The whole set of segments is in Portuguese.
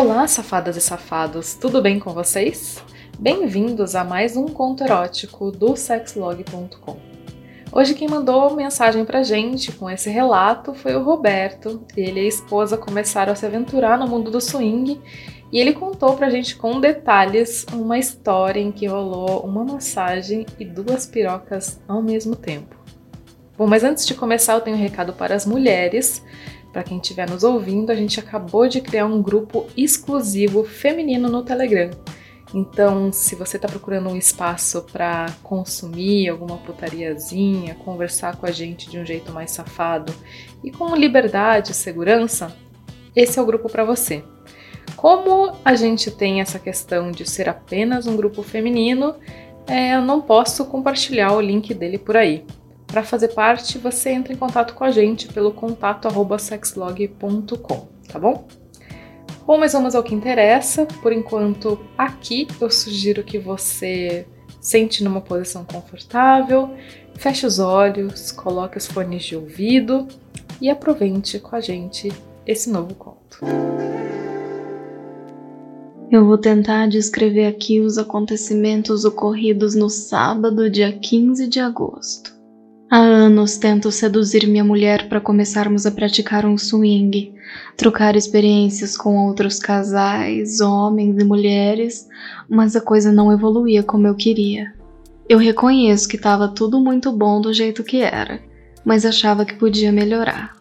Olá, safadas e safados, tudo bem com vocês? Bem-vindos a mais um conto erótico do sexlog.com. Hoje quem mandou mensagem pra gente com esse relato foi o Roberto. Ele e a esposa começaram a se aventurar no mundo do swing e ele contou pra gente com detalhes uma história em que rolou uma massagem e duas pirocas ao mesmo tempo. Bom, mas antes de começar, eu tenho um recado para as mulheres. Para quem estiver nos ouvindo, a gente acabou de criar um grupo exclusivo feminino no Telegram. Então, se você está procurando um espaço para consumir alguma putariazinha, conversar com a gente de um jeito mais safado e com liberdade e segurança, esse é o grupo para você. Como a gente tem essa questão de ser apenas um grupo feminino, é, eu não posso compartilhar o link dele por aí. Para fazer parte, você entra em contato com a gente pelo contato sexlog.com, tá bom? Bom, mas vamos ao que interessa. Por enquanto, aqui eu sugiro que você sente numa posição confortável, feche os olhos, coloque os fones de ouvido e aproveite com a gente esse novo conto. Eu vou tentar descrever aqui os acontecimentos ocorridos no sábado, dia 15 de agosto. Há anos tento seduzir minha mulher para começarmos a praticar um swing, trocar experiências com outros casais, homens e mulheres, mas a coisa não evoluía como eu queria. Eu reconheço que estava tudo muito bom do jeito que era, mas achava que podia melhorar.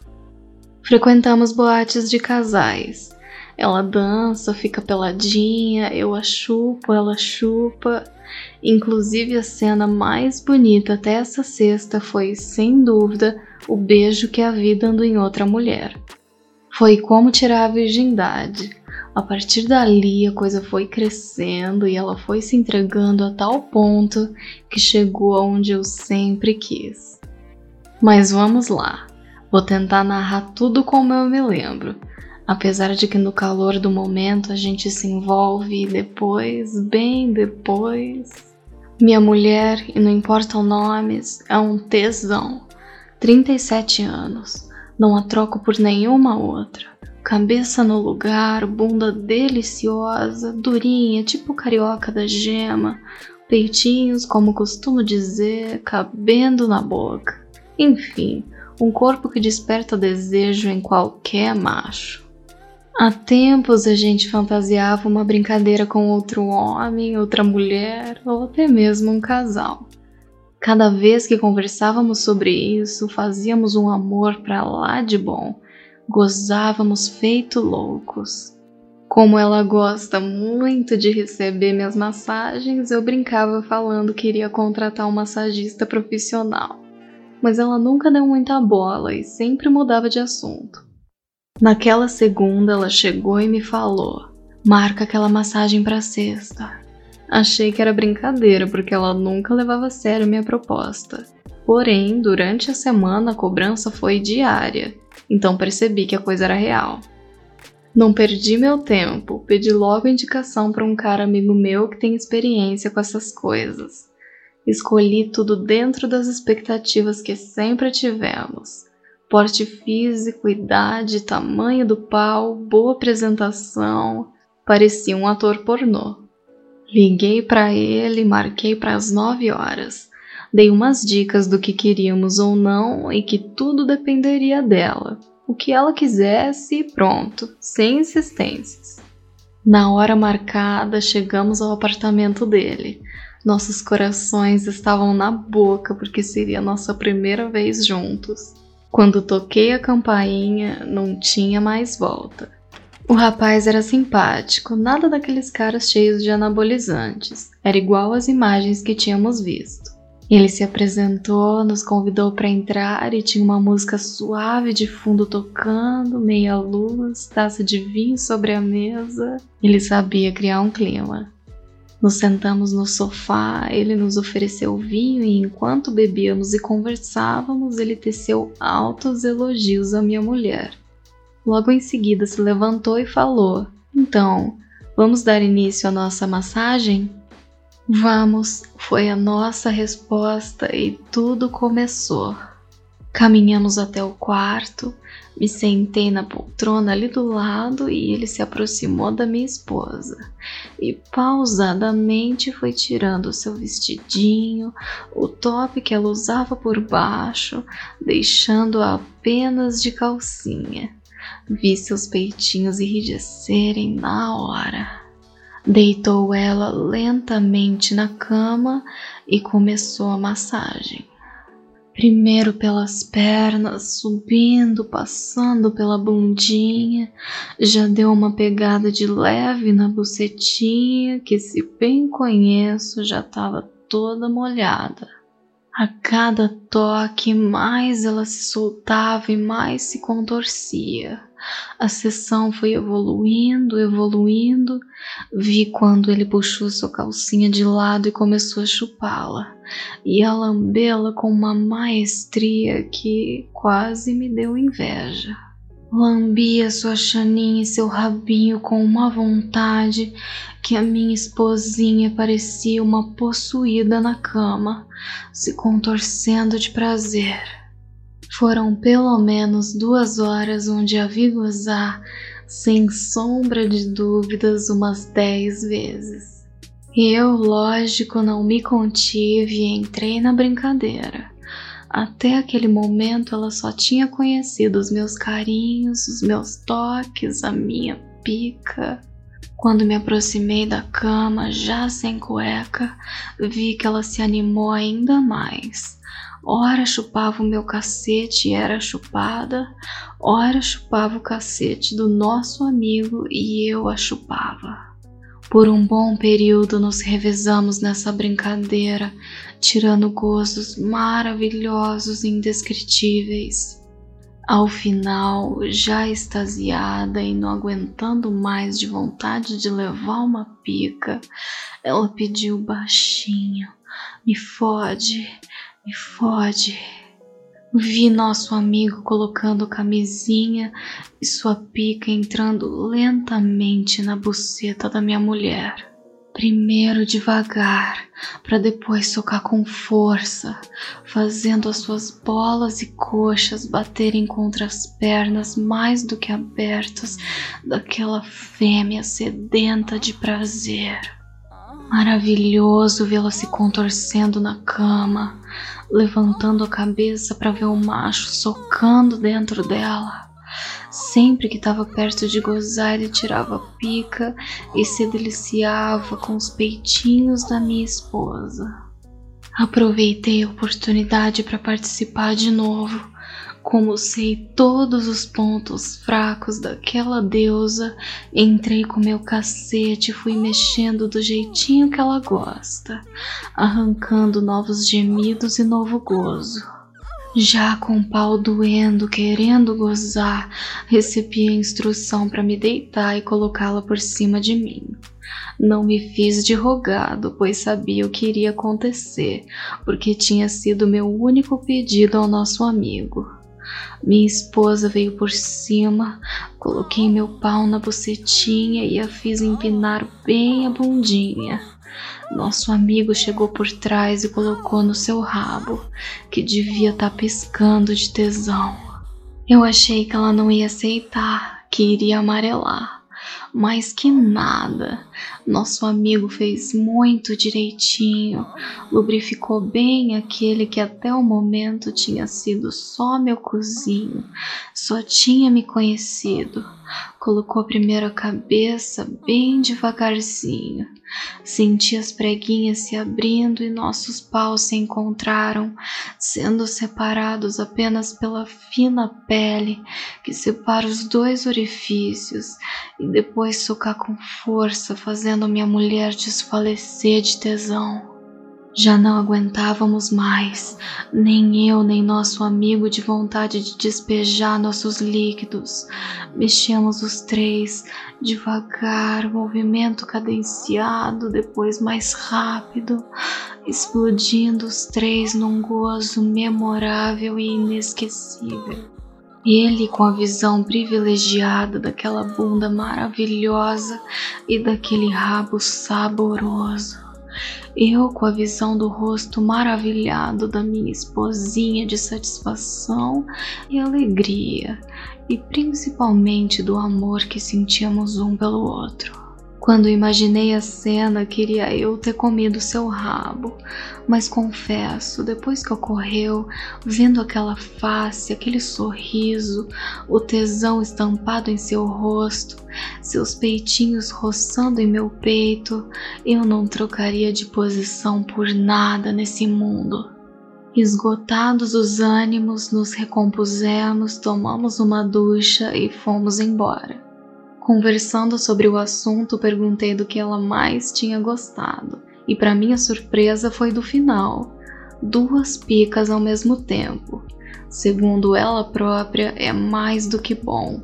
Frequentamos boates de casais. Ela dança, fica peladinha, eu a chupo, ela chupa. Inclusive, a cena mais bonita até essa sexta foi, sem dúvida, o beijo que a vi dando em outra mulher. Foi como tirar a virgindade. A partir dali, a coisa foi crescendo e ela foi se entregando a tal ponto que chegou aonde eu sempre quis. Mas vamos lá. Vou tentar narrar tudo como eu me lembro, apesar de que no calor do momento a gente se envolve e depois, bem depois, minha mulher, e não importam nomes, é um tesão. 37 anos, não a troco por nenhuma outra. Cabeça no lugar, bunda deliciosa, durinha, tipo carioca da gema, peitinhos, como costumo dizer, cabendo na boca. Enfim, um corpo que desperta desejo em qualquer macho. Há tempos a gente fantasiava uma brincadeira com outro homem, outra mulher ou até mesmo um casal. Cada vez que conversávamos sobre isso, fazíamos um amor para lá de bom, gozávamos feito loucos. Como ela gosta muito de receber minhas massagens, eu brincava falando que iria contratar um massagista profissional. Mas ela nunca deu muita bola e sempre mudava de assunto. Naquela segunda, ela chegou e me falou: marca aquela massagem para sexta. Achei que era brincadeira, porque ela nunca levava a sério minha proposta. Porém, durante a semana a cobrança foi diária, então percebi que a coisa era real. Não perdi meu tempo, pedi logo indicação para um cara amigo meu que tem experiência com essas coisas. Escolhi tudo dentro das expectativas que sempre tivemos porte físico, idade, tamanho do pau, boa apresentação, parecia um ator pornô. Liguei para ele, marquei para as nove horas. Dei umas dicas do que queríamos ou não e que tudo dependeria dela. O que ela quisesse e pronto, sem insistências. Na hora marcada, chegamos ao apartamento dele. Nossos corações estavam na boca porque seria nossa primeira vez juntos. Quando toquei a campainha, não tinha mais volta. O rapaz era simpático, nada daqueles caras cheios de anabolizantes. Era igual às imagens que tínhamos visto. Ele se apresentou, nos convidou para entrar e tinha uma música suave de fundo tocando, meia luz, taça de vinho sobre a mesa. Ele sabia criar um clima. Nos sentamos no sofá, ele nos ofereceu vinho e enquanto bebíamos e conversávamos, ele teceu altos elogios à minha mulher. Logo em seguida se levantou e falou: Então, vamos dar início à nossa massagem? Vamos, foi a nossa resposta e tudo começou. Caminhamos até o quarto, me sentei na poltrona ali do lado e ele se aproximou da minha esposa e pausadamente foi tirando o seu vestidinho, o top que ela usava por baixo, deixando-a apenas de calcinha. Vi seus peitinhos enrijecerem na hora. Deitou ela lentamente na cama e começou a massagem. Primeiro pelas pernas, subindo, passando pela bundinha, já deu uma pegada de leve na bucetinha, que se bem conheço já estava toda molhada. A cada toque, mais ela se soltava e mais se contorcia. A sessão foi evoluindo, evoluindo. Vi quando ele puxou sua calcinha de lado e começou a chupá-la, e a lambê-la com uma maestria que quase me deu inveja. Lambia sua chaninha e seu rabinho com uma vontade que a minha esposinha parecia uma possuída na cama, se contorcendo de prazer. Foram pelo menos duas horas onde a vi gozar, sem sombra de dúvidas, umas dez vezes. Eu, lógico, não me contive e entrei na brincadeira. Até aquele momento ela só tinha conhecido os meus carinhos, os meus toques, a minha pica. Quando me aproximei da cama, já sem cueca, vi que ela se animou ainda mais. Ora chupava o meu cacete e era chupada, ora chupava o cacete do nosso amigo e eu a chupava. Por um bom período nos revezamos nessa brincadeira, tirando gozos maravilhosos e indescritíveis. Ao final, já extasiada e não aguentando mais de vontade de levar uma pica, ela pediu baixinho: Me fode, me fode. Vi nosso amigo colocando camisinha e sua pica entrando lentamente na buceta da minha mulher. Primeiro devagar, para depois socar com força, fazendo as suas bolas e coxas baterem contra as pernas mais do que abertas daquela fêmea sedenta de prazer. Maravilhoso vê-la se contorcendo na cama, levantando a cabeça para ver o macho socando dentro dela. Sempre que estava perto de gozar, ele tirava a pica e se deliciava com os peitinhos da minha esposa. Aproveitei a oportunidade para participar de novo como sei todos os pontos fracos daquela deusa, entrei com meu cacete e fui mexendo do jeitinho que ela gosta, arrancando novos gemidos e novo gozo. Já com o pau doendo, querendo gozar, recebi a instrução para me deitar e colocá-la por cima de mim. Não me fiz de rogado, pois sabia o que iria acontecer, porque tinha sido meu único pedido ao nosso amigo. Minha esposa veio por cima, coloquei meu pau na bucetinha e a fiz empinar bem a bundinha. Nosso amigo chegou por trás e colocou no seu rabo, que devia estar tá piscando de tesão. Eu achei que ela não ia aceitar, que iria amarelar. Mais que nada, nosso amigo fez muito direitinho, lubrificou bem aquele que até o momento tinha sido só meu cozinho, só tinha me conhecido. Colocou primeiro a cabeça bem devagarzinho. Senti as preguinhas se abrindo e nossos paus se encontraram, sendo separados apenas pela fina pele que separa os dois orifícios, e depois socar com força, fazendo minha mulher desfalecer de tesão. Já não aguentávamos mais, nem eu nem nosso amigo, de vontade de despejar nossos líquidos. Mexíamos os três, devagar, movimento cadenciado, depois mais rápido, explodindo os três num gozo memorável e inesquecível. Ele com a visão privilegiada daquela bunda maravilhosa e daquele rabo saboroso eu com a visão do rosto maravilhado da minha esposinha de satisfação e alegria, e principalmente do amor que sentíamos um pelo outro. Quando imaginei a cena, queria eu ter comido seu rabo, mas confesso, depois que ocorreu, vendo aquela face, aquele sorriso, o tesão estampado em seu rosto, seus peitinhos roçando em meu peito, eu não trocaria de posição por nada nesse mundo. Esgotados os ânimos, nos recompusemos, tomamos uma ducha e fomos embora. Conversando sobre o assunto, perguntei do que ela mais tinha gostado, e para minha surpresa foi do final. Duas picas ao mesmo tempo. Segundo ela própria, é mais do que bom,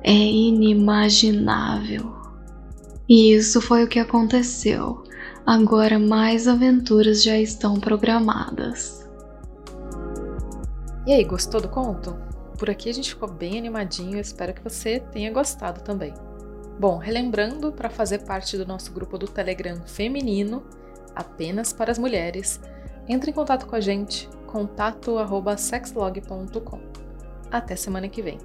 é inimaginável. E isso foi o que aconteceu. Agora mais aventuras já estão programadas. E aí, gostou do conto? Por aqui a gente ficou bem animadinho, espero que você tenha gostado também. Bom, relembrando, para fazer parte do nosso grupo do Telegram feminino, apenas para as mulheres, entre em contato com a gente, contato@sexlog.com. Até semana que vem.